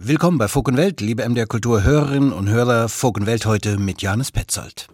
Willkommen bei Folk und Welt, liebe MDR Kultur Hörerinnen und Hörer. Folk und Welt heute mit Janis Petzold.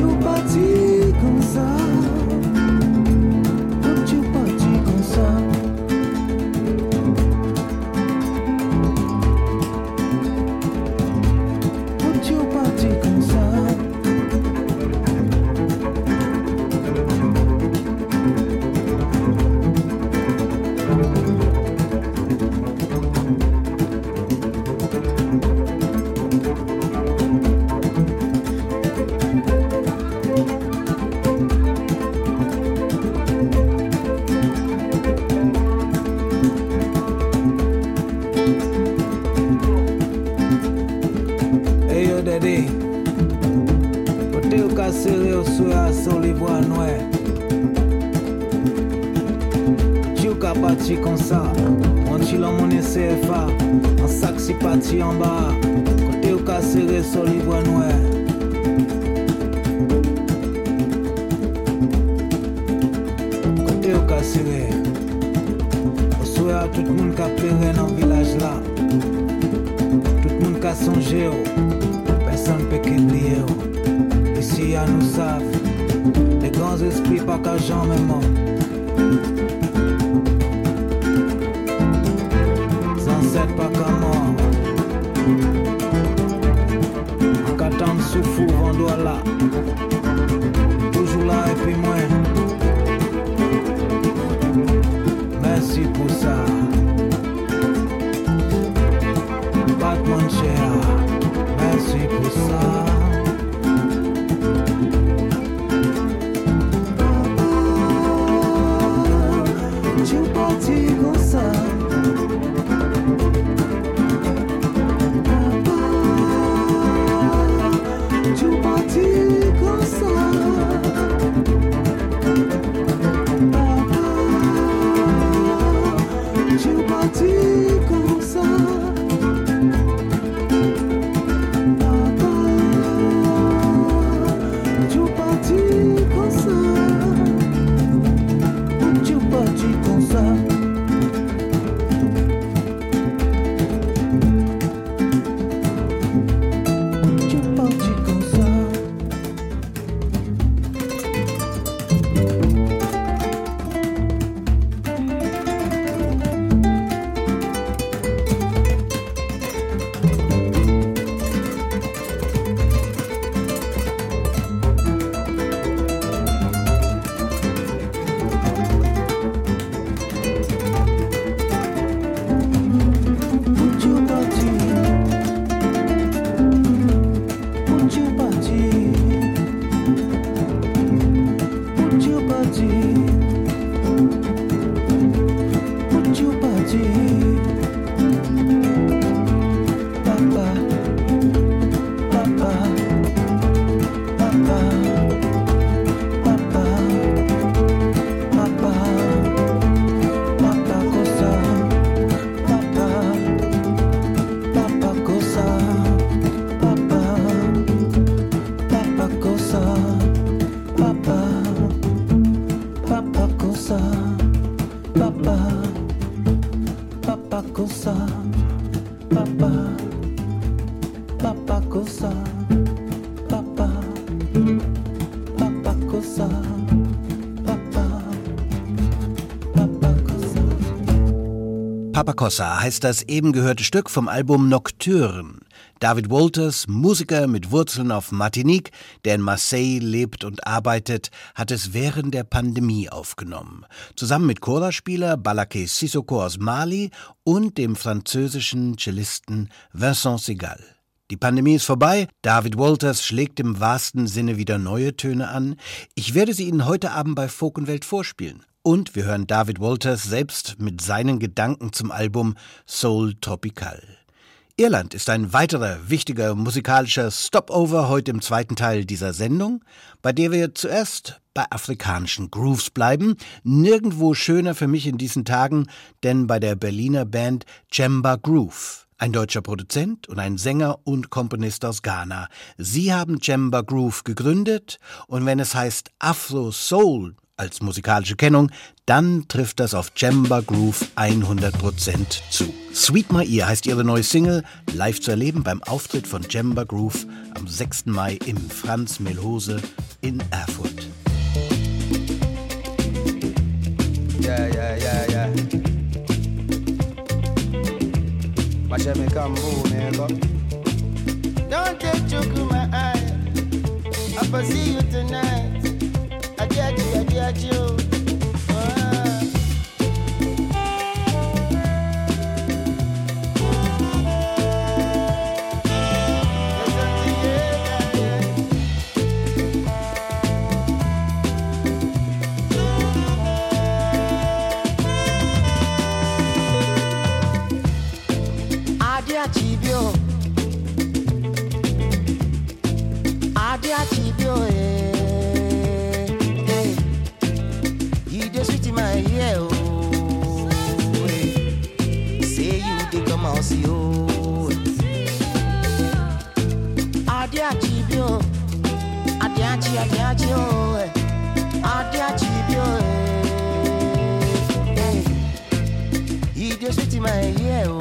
toujours parti comme ça. Papacossa heißt das eben gehörte Stück vom Album Nocturne. David Walters, Musiker mit Wurzeln auf Martinique, der in Marseille lebt und arbeitet, hat es während der Pandemie aufgenommen. Zusammen mit Choraspieler Balaké Sissoko aus Mali und dem französischen Cellisten Vincent Segal. Die Pandemie ist vorbei. David Walters schlägt im wahrsten Sinne wieder neue Töne an. Ich werde sie Ihnen heute Abend bei Folkenwelt vorspielen. Und wir hören David Walters selbst mit seinen Gedanken zum Album Soul Tropical. Irland ist ein weiterer wichtiger musikalischer Stopover heute im zweiten Teil dieser Sendung, bei der wir zuerst bei afrikanischen Grooves bleiben. Nirgendwo schöner für mich in diesen Tagen, denn bei der Berliner Band Jemba Groove. Ein deutscher Produzent und ein Sänger und Komponist aus Ghana. Sie haben Jemba Groove gegründet und wenn es heißt Afro Soul als musikalische Kennung, dann trifft das auf Jemba Groove 100% zu. Sweet My Ear heißt ihre neue Single, live zu erleben beim Auftritt von Jemba Groove am 6. Mai im Franz Melhose in Erfurt. Yeah, yeah, yeah, yeah. Don't take joke in my eye. I see you tonight. Adiachibio. Adiachibio, eh. My ear, oh.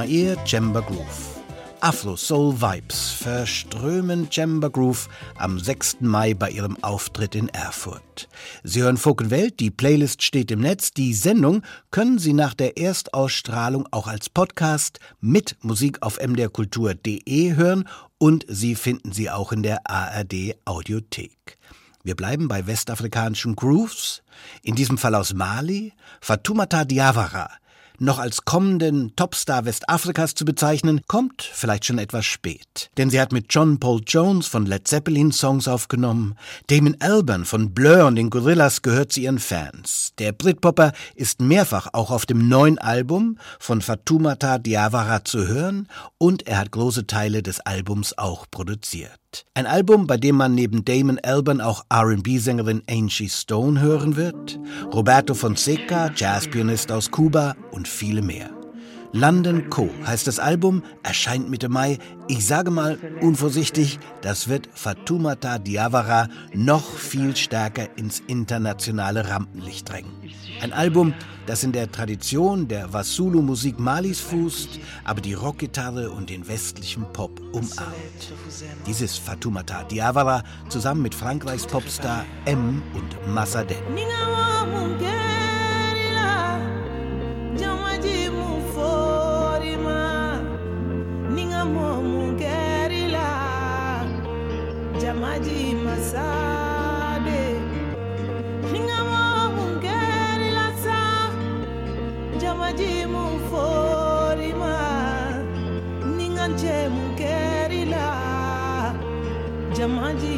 Ear, Chamber Groove. Afro Soul Vibes verströmen Chamber Groove am 6. Mai bei ihrem Auftritt in Erfurt. Sie hören Folk Welt, die Playlist steht im Netz. Die Sendung können Sie nach der Erstausstrahlung auch als Podcast mit Musik auf mdrkultur.de hören und Sie finden sie auch in der ARD Audiothek. Wir bleiben bei westafrikanischen Grooves, in diesem Fall aus Mali, Fatoumata Diawara, noch als kommenden Topstar Westafrikas zu bezeichnen, kommt vielleicht schon etwas spät. Denn sie hat mit John Paul Jones von Led Zeppelin Songs aufgenommen, Damon Albarn von Blur und den Gorillas gehört zu ihren Fans. Der Britpopper ist mehrfach auch auf dem neuen Album von Fatoumata Diawara zu hören und er hat große Teile des Albums auch produziert. Ein Album, bei dem man neben Damon Albarn auch R&B-Sängerin Angie Stone hören wird, Roberto Fonseca, Jazzpianist aus Kuba und viele mehr. London Co. heißt das Album, erscheint Mitte Mai. Ich sage mal unvorsichtig, das wird Fatoumata Diawara noch viel stärker ins internationale Rampenlicht drängen. Ein Album, das in der Tradition der Wasulu-Musik Malis fußt, aber die Rockgitarre und den westlichen Pop umarmt. Dieses Fatoumata Diawara zusammen mit Frankreichs Popstar M und ni ka mɔmu kɛra la jamaji masa de ni ka mɔmu kɛra la sa jamaji mun fori ma la jamaji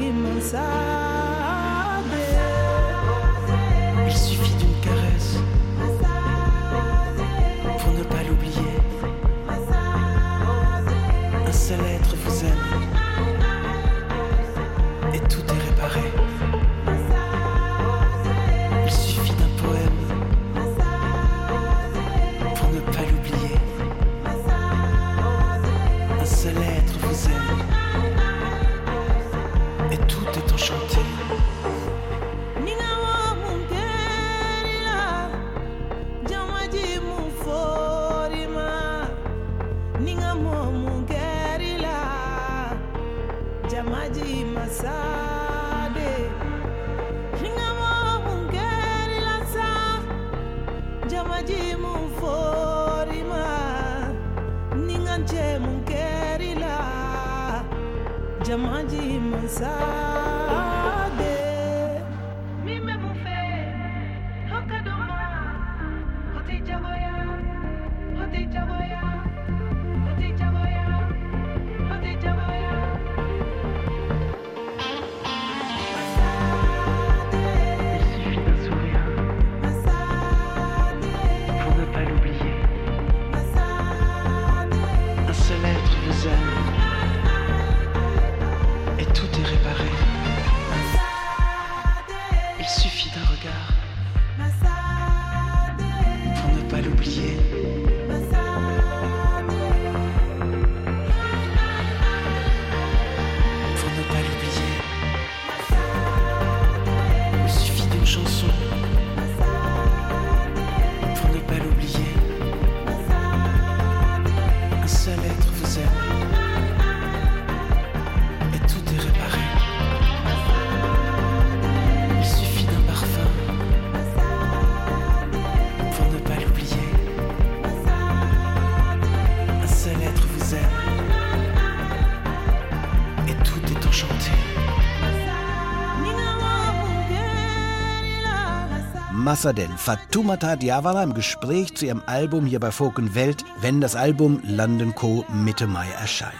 Massaden, Fatoumata Diawara im Gespräch zu ihrem Album hier bei Folk Welt, wenn das Album London Co. Mitte Mai erscheint.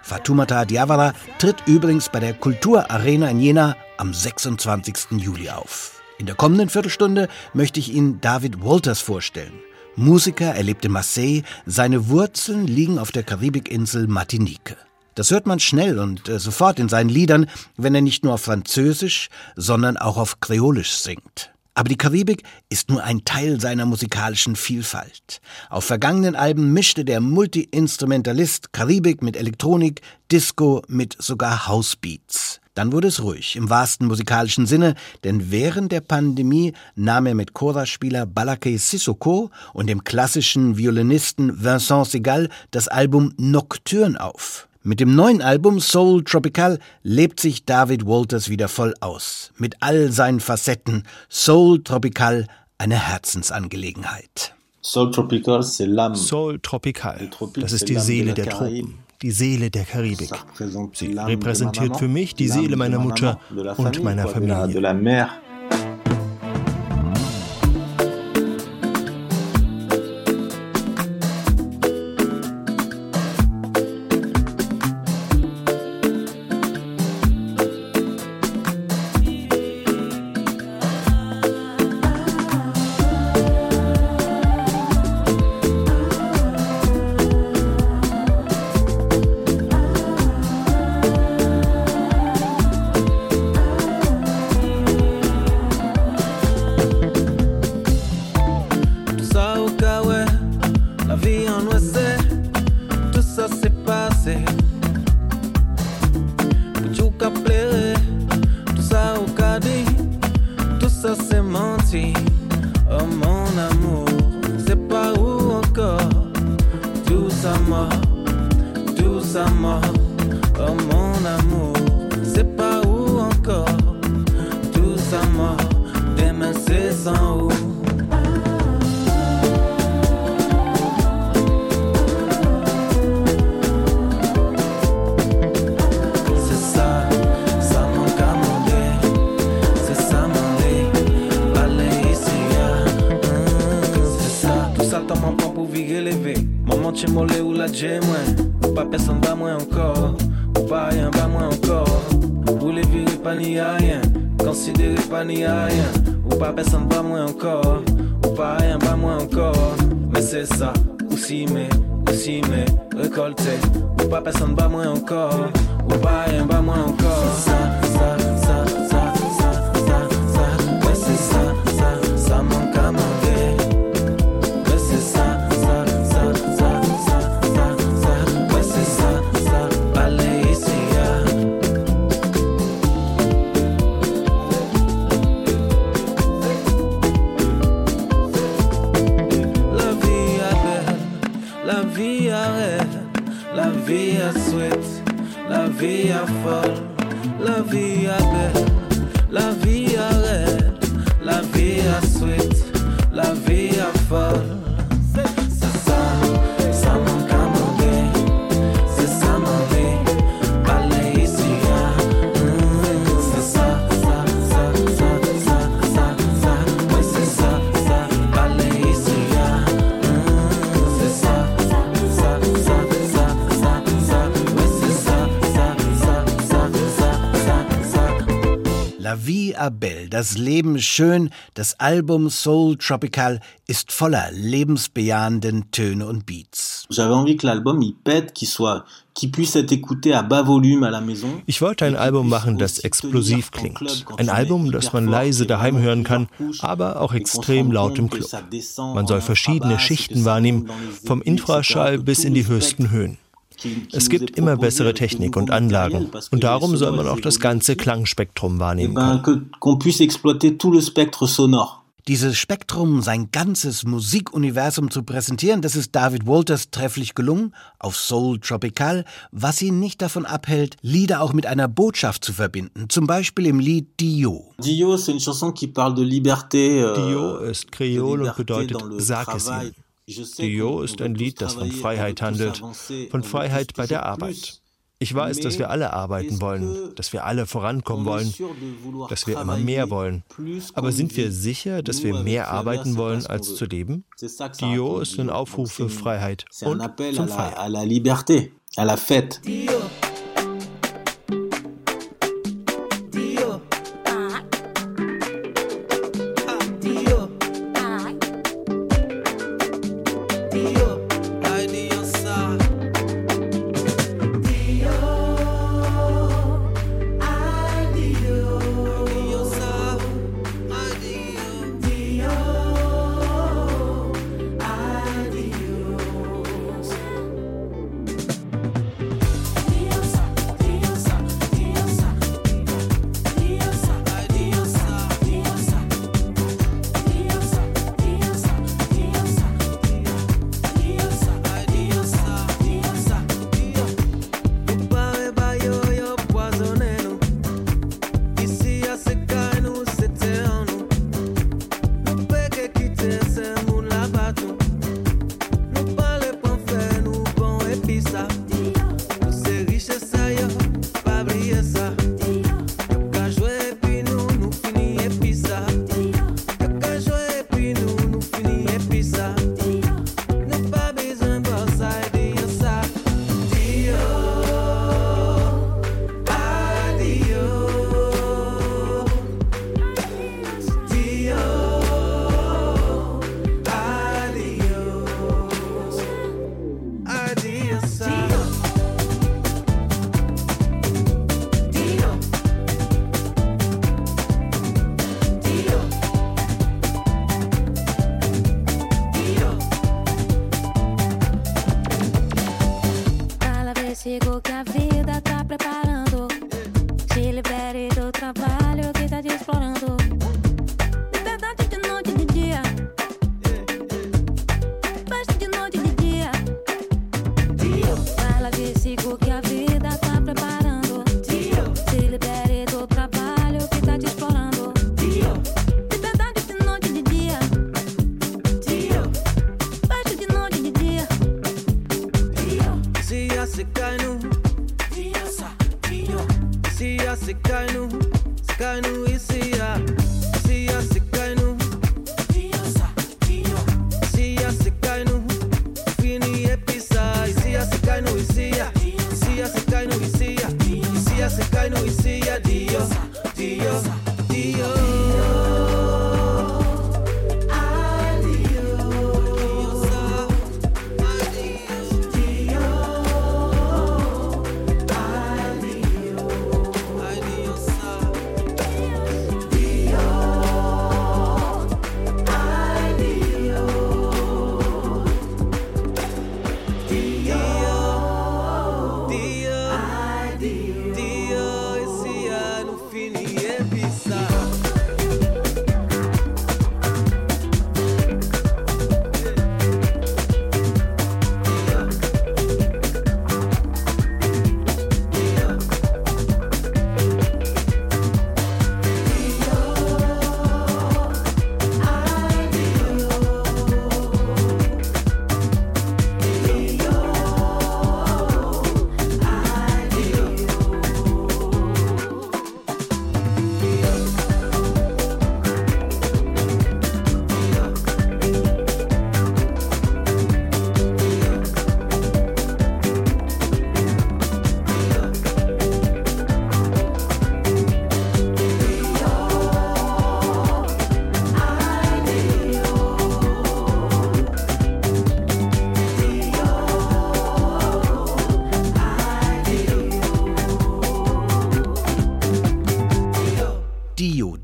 Fatoumata Diawara tritt übrigens bei der Kulturarena in Jena am 26. Juli auf. In der kommenden Viertelstunde möchte ich Ihnen David Walters vorstellen. Musiker, er lebt in Marseille, seine Wurzeln liegen auf der Karibikinsel Martinique. Das hört man schnell und äh, sofort in seinen Liedern, wenn er nicht nur auf Französisch, sondern auch auf Kreolisch singt. Aber die Karibik ist nur ein Teil seiner musikalischen Vielfalt. Auf vergangenen Alben mischte der Multi-Instrumentalist Karibik mit Elektronik, Disco mit sogar Housebeats. Dann wurde es ruhig, im wahrsten musikalischen Sinne, denn während der Pandemie nahm er mit Chorspieler Balake Sissoko und dem klassischen Violinisten Vincent Segal das Album Nocturne auf. Mit dem neuen Album Soul Tropical lebt sich David Walters wieder voll aus. Mit all seinen Facetten. Soul Tropical, eine Herzensangelegenheit. Soul Tropical. Soul Tropical, das ist die Seele der Tropen, die Seele der Karibik. Sie repräsentiert für mich die Seele meiner Mutter und meiner Familie. Vie en ouest, tout ça s'est passé. Tout plaire, tout ça au cas dit, tout ça c'est menti. Oh mon amour, c'est pas où encore, tout ça mort, tout ça mort. Oh mon amour, c'est pas où encore, tout ça mort. Demain c'est sans où. Maman, tu molé ou la j'ai moins. Ou pas personne, pas moins encore. Ou pas rien, pas moins encore. Ou les virer, pas ni à rien. Considérer, pas ni à rien. Ou pas personne, pas moins encore. Ou pas rien, pas moins encore. Mais c'est ça, aussi, mais, aussi, mais, récolter. Ou pas personne, pas moins encore. Ou pas rien, pas moins encore. Ça, ça, ça, das Leben ist schön, das Album Soul Tropical ist voller lebensbejahenden Töne und Beats. J'avais envie que l'album il pète, qu'il soit. Ich wollte ein Album machen, das explosiv klingt. Ein Album, das man leise daheim hören kann, aber auch extrem laut im Club. Man soll verschiedene Schichten wahrnehmen, vom Infraschall bis in die höchsten Höhen. Es gibt immer bessere Technik und Anlagen und darum soll man auch das ganze Klangspektrum Eh wahrnehmen ben, können. Dieses Spektrum, sein ganzes Musikuniversum zu präsentieren, das ist David Walters trefflich gelungen auf Soul Tropical, was ihn nicht davon abhält, Lieder auch mit einer Botschaft zu verbinden, zum Beispiel im Lied Dio. Dio, c'est une chanson qui parle de liberté. euh, Dio ist Kreol und bedeutet Sag es travail. Dio ist ein Lied, das von Freiheit handelt, von Freiheit bei der Arbeit. Ich weiß, dass wir alle arbeiten wollen, dass wir alle vorankommen wollen, dass wir immer mehr wollen. Aber sind wir sicher, dass wir mehr arbeiten wollen, als zu leben? Dio ist ein. Aufruf für Freiheit und zum la, Feiern.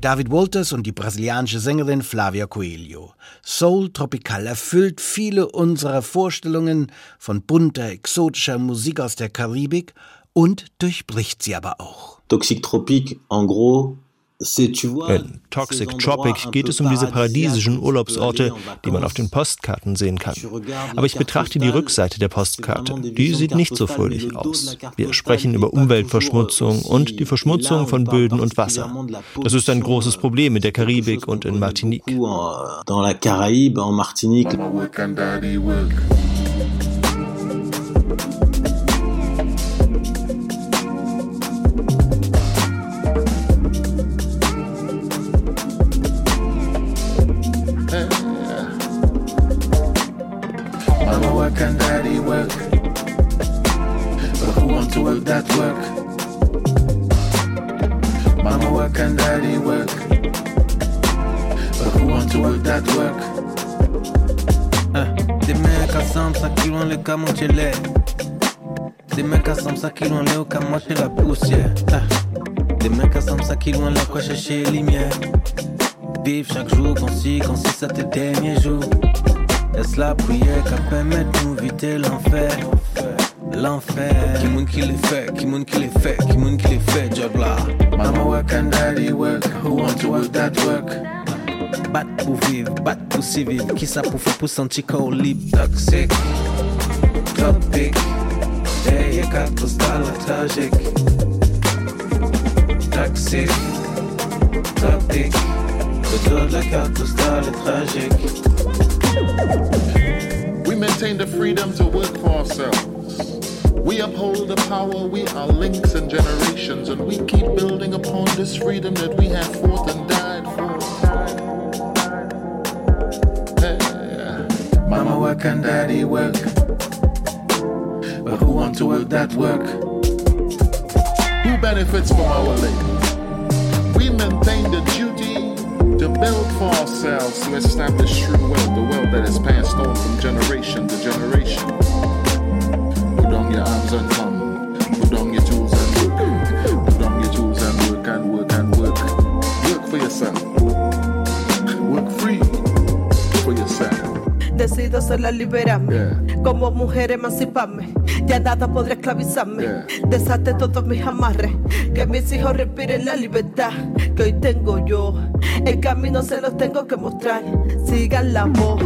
David Walters und die brasilianische Sängerin Flavia Coelho. Soul Tropical erfüllt viele unserer Vorstellungen von bunter, exotischer Musik aus der Karibik und durchbricht sie aber auch. Toxic Tropique, en gros, In Toxic Tropic geht es um diese paradiesischen Urlaubsorte, die man auf den Postkarten sehen kann. Aber ich betrachte die Rückseite der Postkarte. Die sieht nicht so fröhlich aus. Wir sprechen über Umweltverschmutzung und die Verschmutzung von Böden und Wasser. Das ist ein großes Problem in der Karibik und in Martinique. Les lumières Vivre chaque jour comme si, comme si c'était dernier jour Est-ce la prière qui permet de nous éviter l'enfer. L'enfer. Qui moun qui les fait, qui moun qui les fait, qui moun qui les fait, job là. Mama work and daddy work. Who want to work that work? Bat pour vivre, bat pour survivre Qui ça pour faire pour sentir qu'on libre Toxic, topic. Hey, cactus dans la tragique. Toxic, topic Le dos de la cactus dans le tragique We maintain the freedom to work for ourselves. We uphold the power, we are links and generations, and we keep building upon this freedom that we have fought and died for. Hey. Mama work and daddy work. But who want to work that work? Who benefits from our labor? Maintain the duty to build for ourselves to establish true wealth, the wealth that is passed on from generation to generation. Put down your arms and come. Put down your tools and work. Put down your tools and work and work and work. Work for yourself. Work free for yourself. Decido sola liberarme. Yeah. Como mujer emanciparme, ya nada podrá esclavizarme. Desate todos mis amarres, que mis hijos respiren la libertad que hoy tengo yo. El camino se los tengo que mostrar, sigan la voz.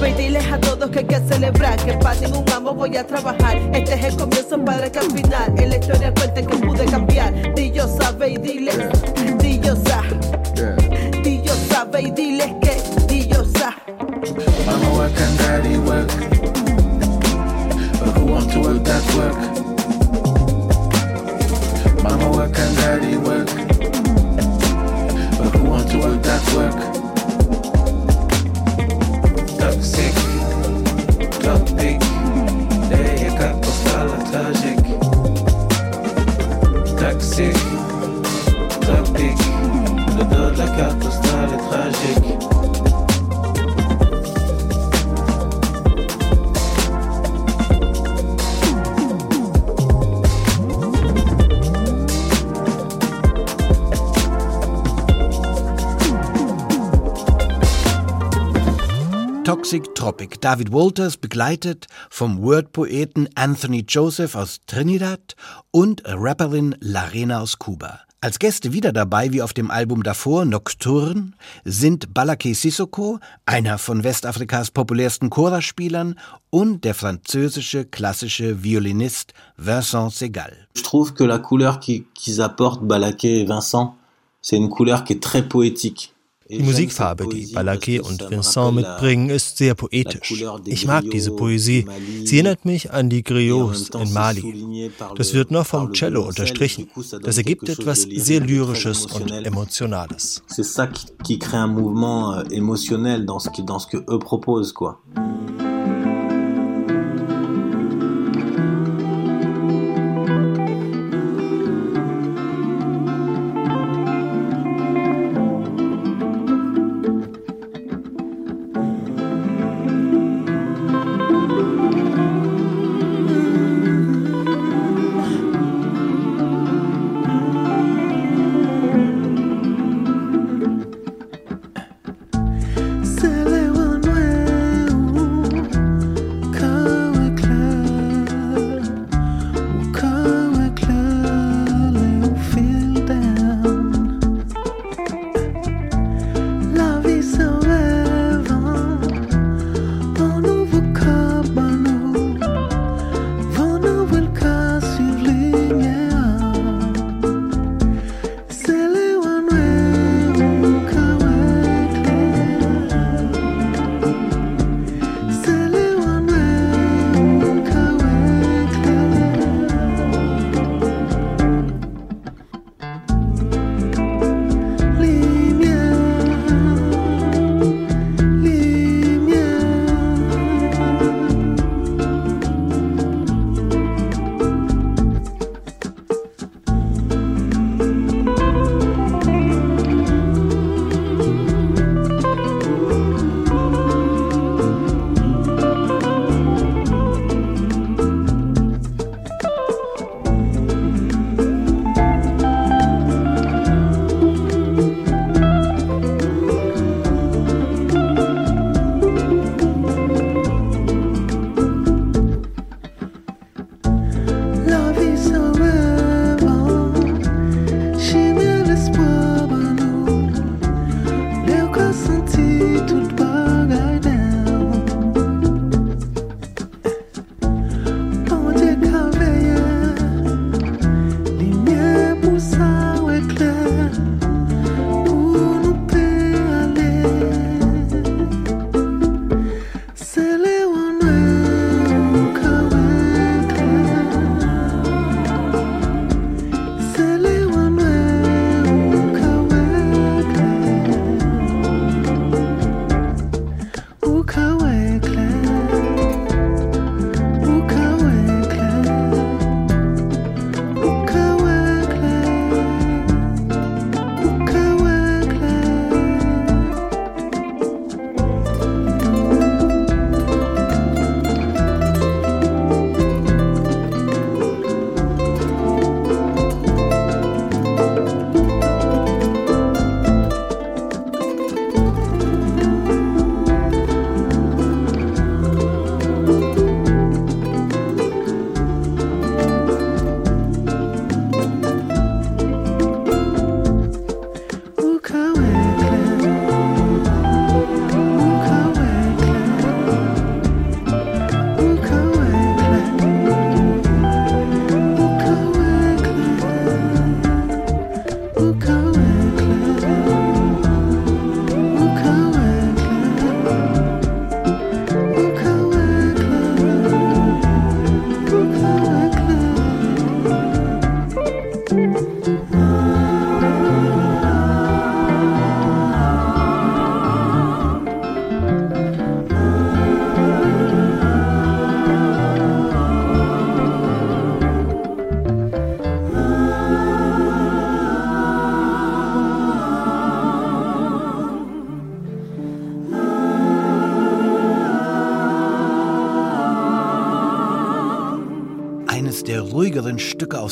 Ve y diles a todos que hay que celebrar, que para ningún amo voy a trabajar. Este es el comienzo, padre, que al final en la historia cuenten que pude cambiar. Dillo sabe y diles, Dillo sabe. Dillo sabe y diles que Dillo sabe. Mama work and daddy that work? Mama work and daddy work. But who want to work that work? Toxic, topic, deja postala tragic. Toxic, topic, le dos de Toxic Tropic. David Walters begleitet vom Word-Poeten Anthony Joseph aus Trinidad und Rapperin Larena aus Kuba. Als Gäste wieder dabei wie auf dem Album davor Nocturne sind Balake Sissoko, einer von Westafrikas populärsten Chorspielern, und der französische klassische Violinist Vincent Segal. Je trouve que la couleur qui- qu'ils apportent Balaké et Vincent, c'est une couleur qui est très poétique. Die Musikfarbe, die Balaké und Vincent mitbringen, ist sehr poetisch. Ich mag diese Poesie. Sie erinnert mich an die Griots in Mali. Das wird noch vom Cello unterstrichen. Das ergibt etwas sehr Lyrisches und Emotionales. C'est ça qui, crée un mouvement euh, émotionnel dans ce que eux proposent, quoi.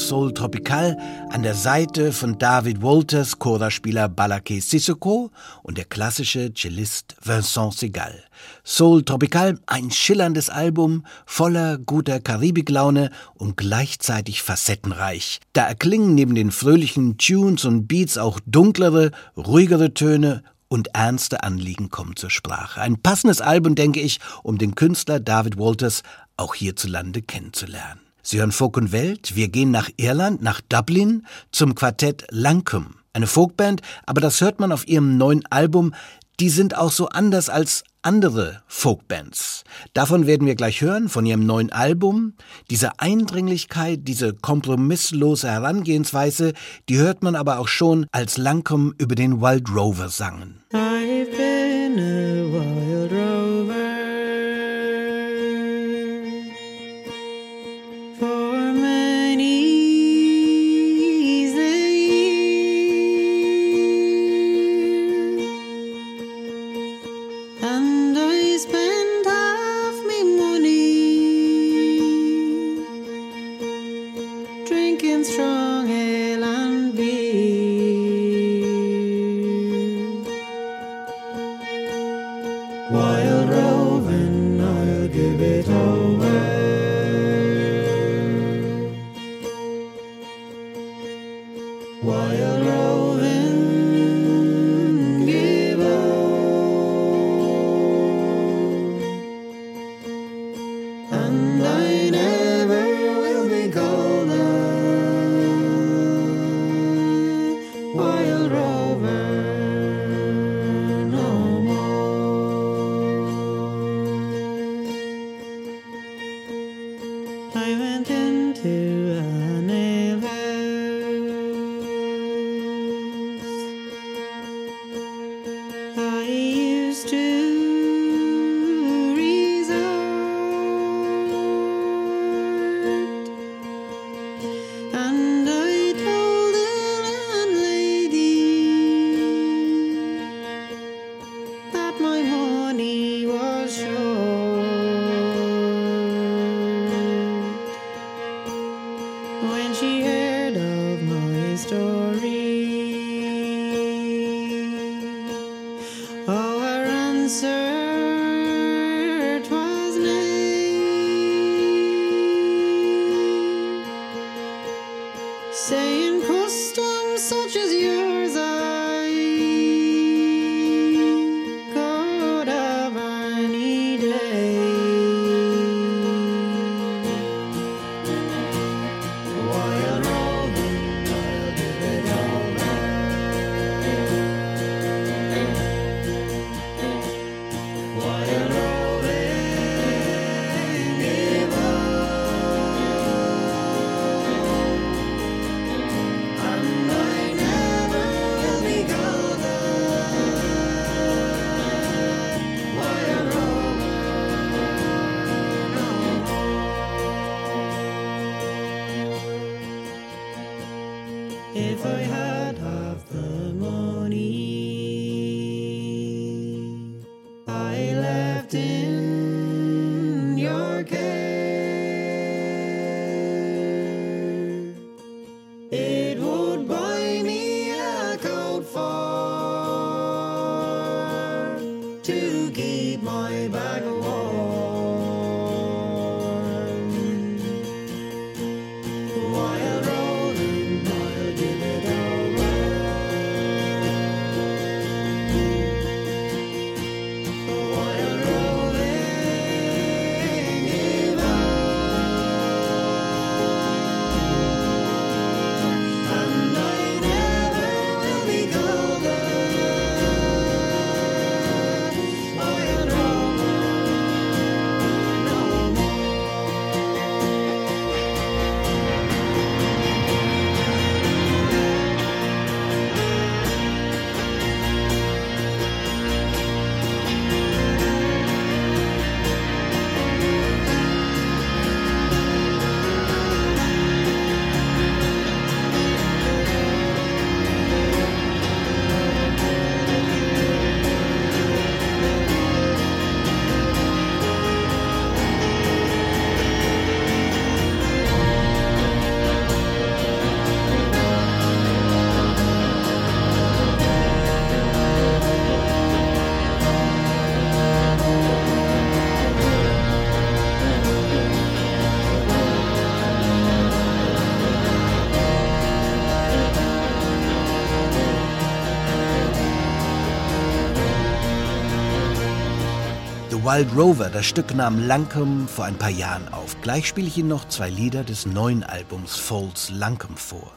Soul Tropical an der Seite von David Walters, Choraspieler Balaké Sissoko und der klassische Cellist Vincent Segal. Soul Tropical, ein schillerndes Album voller guter Karibiklaune und gleichzeitig facettenreich. Da erklingen neben den fröhlichen Tunes und Beats auch dunklere, ruhigere Töne und ernste Anliegen kommen zur Sprache. Ein passendes Album, denke ich, um den Künstler David Walters auch hierzulande kennenzulernen. Sie hören Welt. Wir gehen nach Irland, nach Dublin, zum Quartett Lancome. Eine Folkband, aber das hört man auf ihrem neuen Album. Die sind auch so anders als andere Folkbands. Davon werden wir gleich hören, von ihrem neuen Album. Diese Eindringlichkeit, diese kompromisslose Herangehensweise, die hört man aber auch schon, als Lancome über den Wild Rover sangen. I've been a wild Wild Rover, das Stück nahm Lancome vor ein paar Jahren auf. Gleich spiele ich Ihnen noch zwei Lieder des neuen Albums Folds Lancome vor.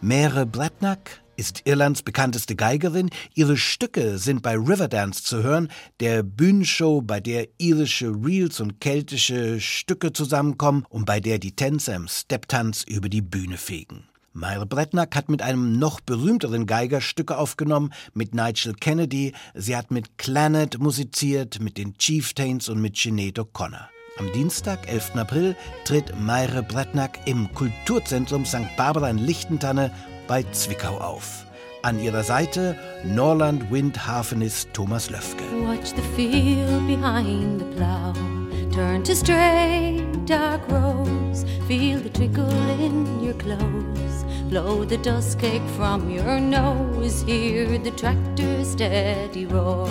Mere Blatnack ist Irlands bekannteste Geigerin. Ihre Stücke sind bei Riverdance zu hören, der Bühnenshow, bei der irische Reels und keltische Stücke zusammenkommen und bei der die Tänzer im Stepptanz über die Bühne fegen. Myra Bretnack hat mit einem noch berühmteren Geiger Stücke aufgenommen, mit Nigel Kennedy. Sie hat mit Clannad musiziert, mit den Chieftains und mit Sinead O'Connor. Am Dienstag, 11. April, tritt Myra Bretnack im Kulturzentrum St. Barbara in Lichtentanne bei Zwickau auf. An ihrer Seite Norland Windhafenist Thomas Löfke. Watch the field behind the plow. Turn to straight dark roads. Feel the trickle in your clothes. Blow the dust cake from your nose. Hear the tractor's steady roar.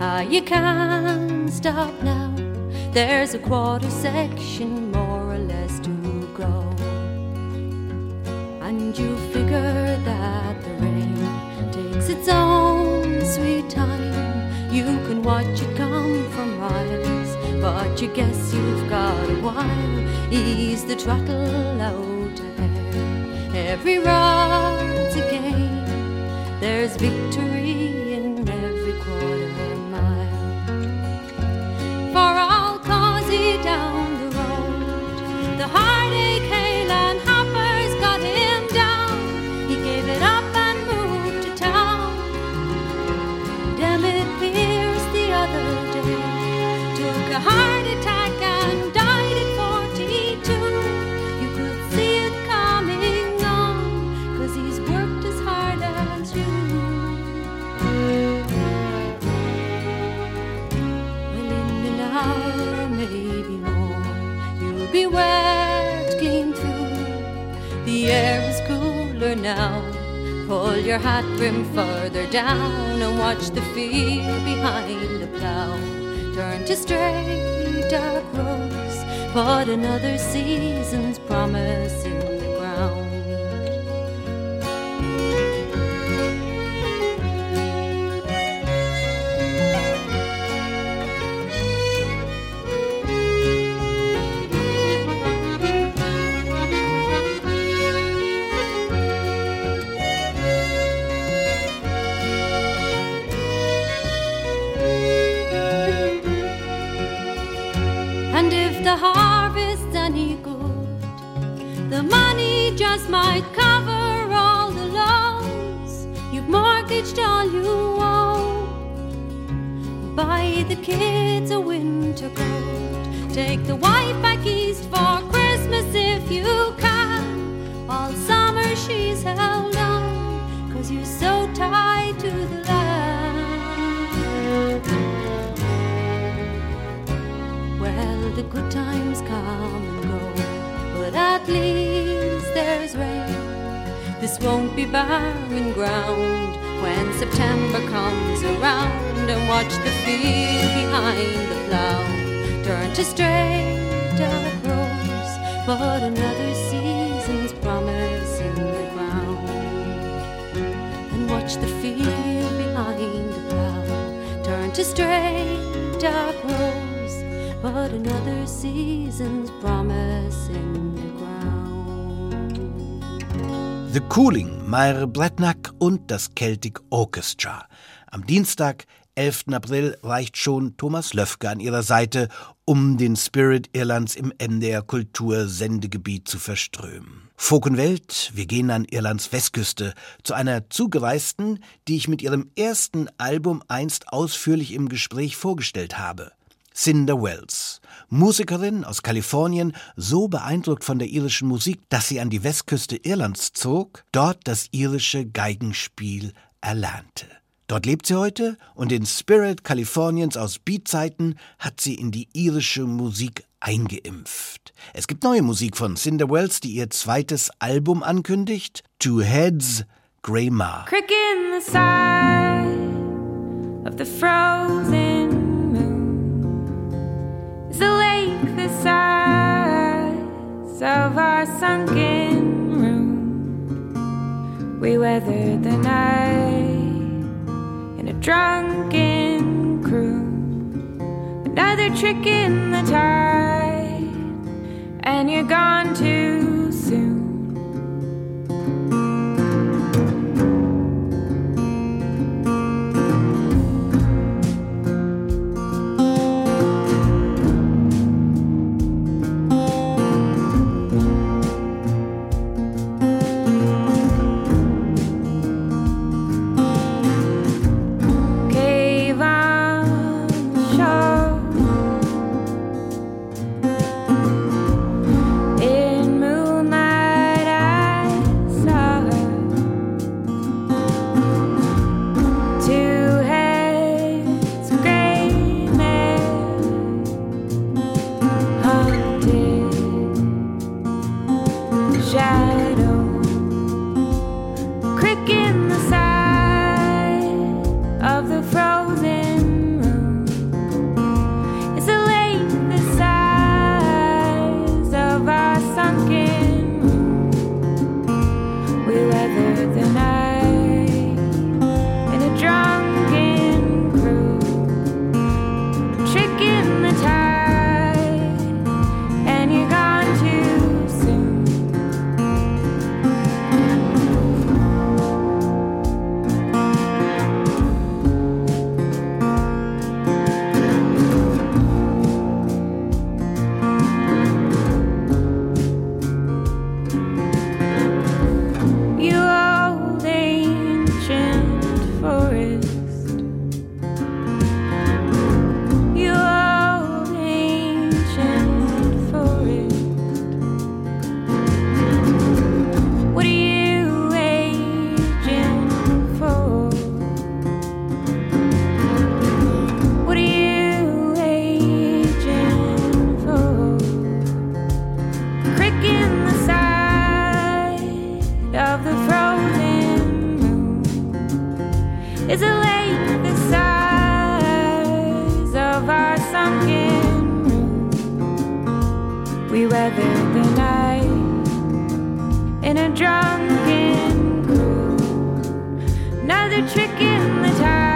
Ah, you can't stop now. There's a quarter section more or less to go. And you figure that the rain takes its own sweet time. You can watch it come from miles, but you guess you've got a while. Ease the throttle out ahead. Every road's a game. There's victory the field behind the plow. Turn to straight dark roads, but another season's there's rain. This won't be barren ground when September comes around and watch the field behind the plow turn to straight dark roads, but another season's promise in the ground. And watch the field behind the plow turn to straight dark roads, but another season's promise in the ground. The Cooling, Myre Bretnack und das Celtic Orchestra. Am Dienstag, 11. April, reicht schon Thomas Löfke an ihrer Seite, um den Spirit Irlands im MDR Kultur Sendegebiet zu verströmen. Folk und Welt, wir gehen an Irlands Westküste zu einer Zugereisten, die ich mit ihrem ersten Album einst ausführlich im Gespräch vorgestellt habe. Cinder Wells, Musikerin aus Kalifornien, so beeindruckt von der irischen Musik, dass sie an die Westküste Irlands zog, dort das irische Geigenspiel erlernte. Dort lebt sie heute und den Spirit Kaliforniens aus Beatzeiten hat sie in die irische Musik eingeimpft. Es gibt neue Musik von Cinder Wells, die ihr zweites Album ankündigt, Two Heads, Grey Mar. Crick in the side of the frozen is the lake the size of our sunken room. We weathered the night in a drunken crew. Another trick in the tide, and you're gone too soon. Is a lake the size of our sunken room. We weathered the night in a drunken crew. Another trick in the tide,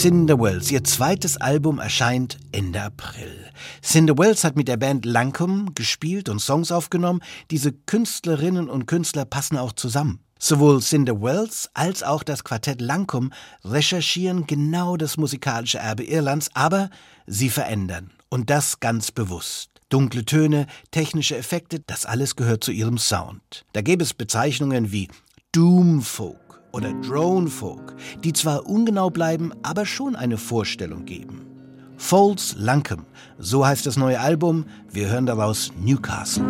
Cinder Wells, ihr zweites Album erscheint Ende April. Cinder Wells hat mit der Band Lancome gespielt und Songs aufgenommen. Diese Künstlerinnen und Künstler passen auch zusammen. Sowohl Cinder Wells als auch das Quartett Lancome recherchieren genau das musikalische Erbe Irlands, aber sie verändern. Und das ganz bewusst. Dunkle Töne, technische Effekte, das alles gehört zu ihrem Sound. Da gäbe es Bezeichnungen wie Doomfolk oder Dronefolk, die zwar ungenau bleiben, aber schon eine Vorstellung geben. Folds Lancome, so heißt das neue Album. Wir hören daraus Newcastle.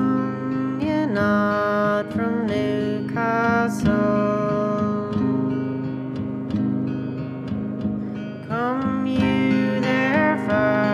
You're not from Newcastle. Come you there first.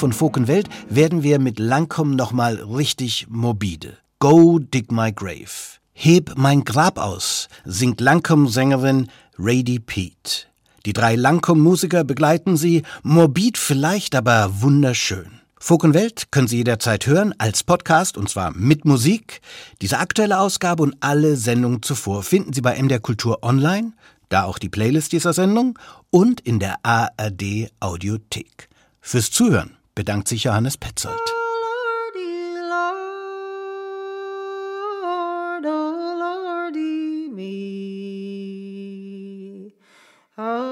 von Vokenwelt werden wir mit Lancome nochmal richtig morbide. Go dig my grave. Heb mein Grab aus, singt Lancome-Sängerin Rady Pete. Die drei Lancome-Musiker begleiten sie, morbid vielleicht, aber wunderschön. Vokenwelt können Sie jederzeit hören als Podcast und zwar mit Musik. Diese aktuelle Ausgabe und alle Sendungen zuvor finden Sie bei MDR Kultur online, da auch die Playlist dieser Sendung und in der ARD Audiothek. Fürs Zuhören bedankt sich Johannes Petzold. Oh.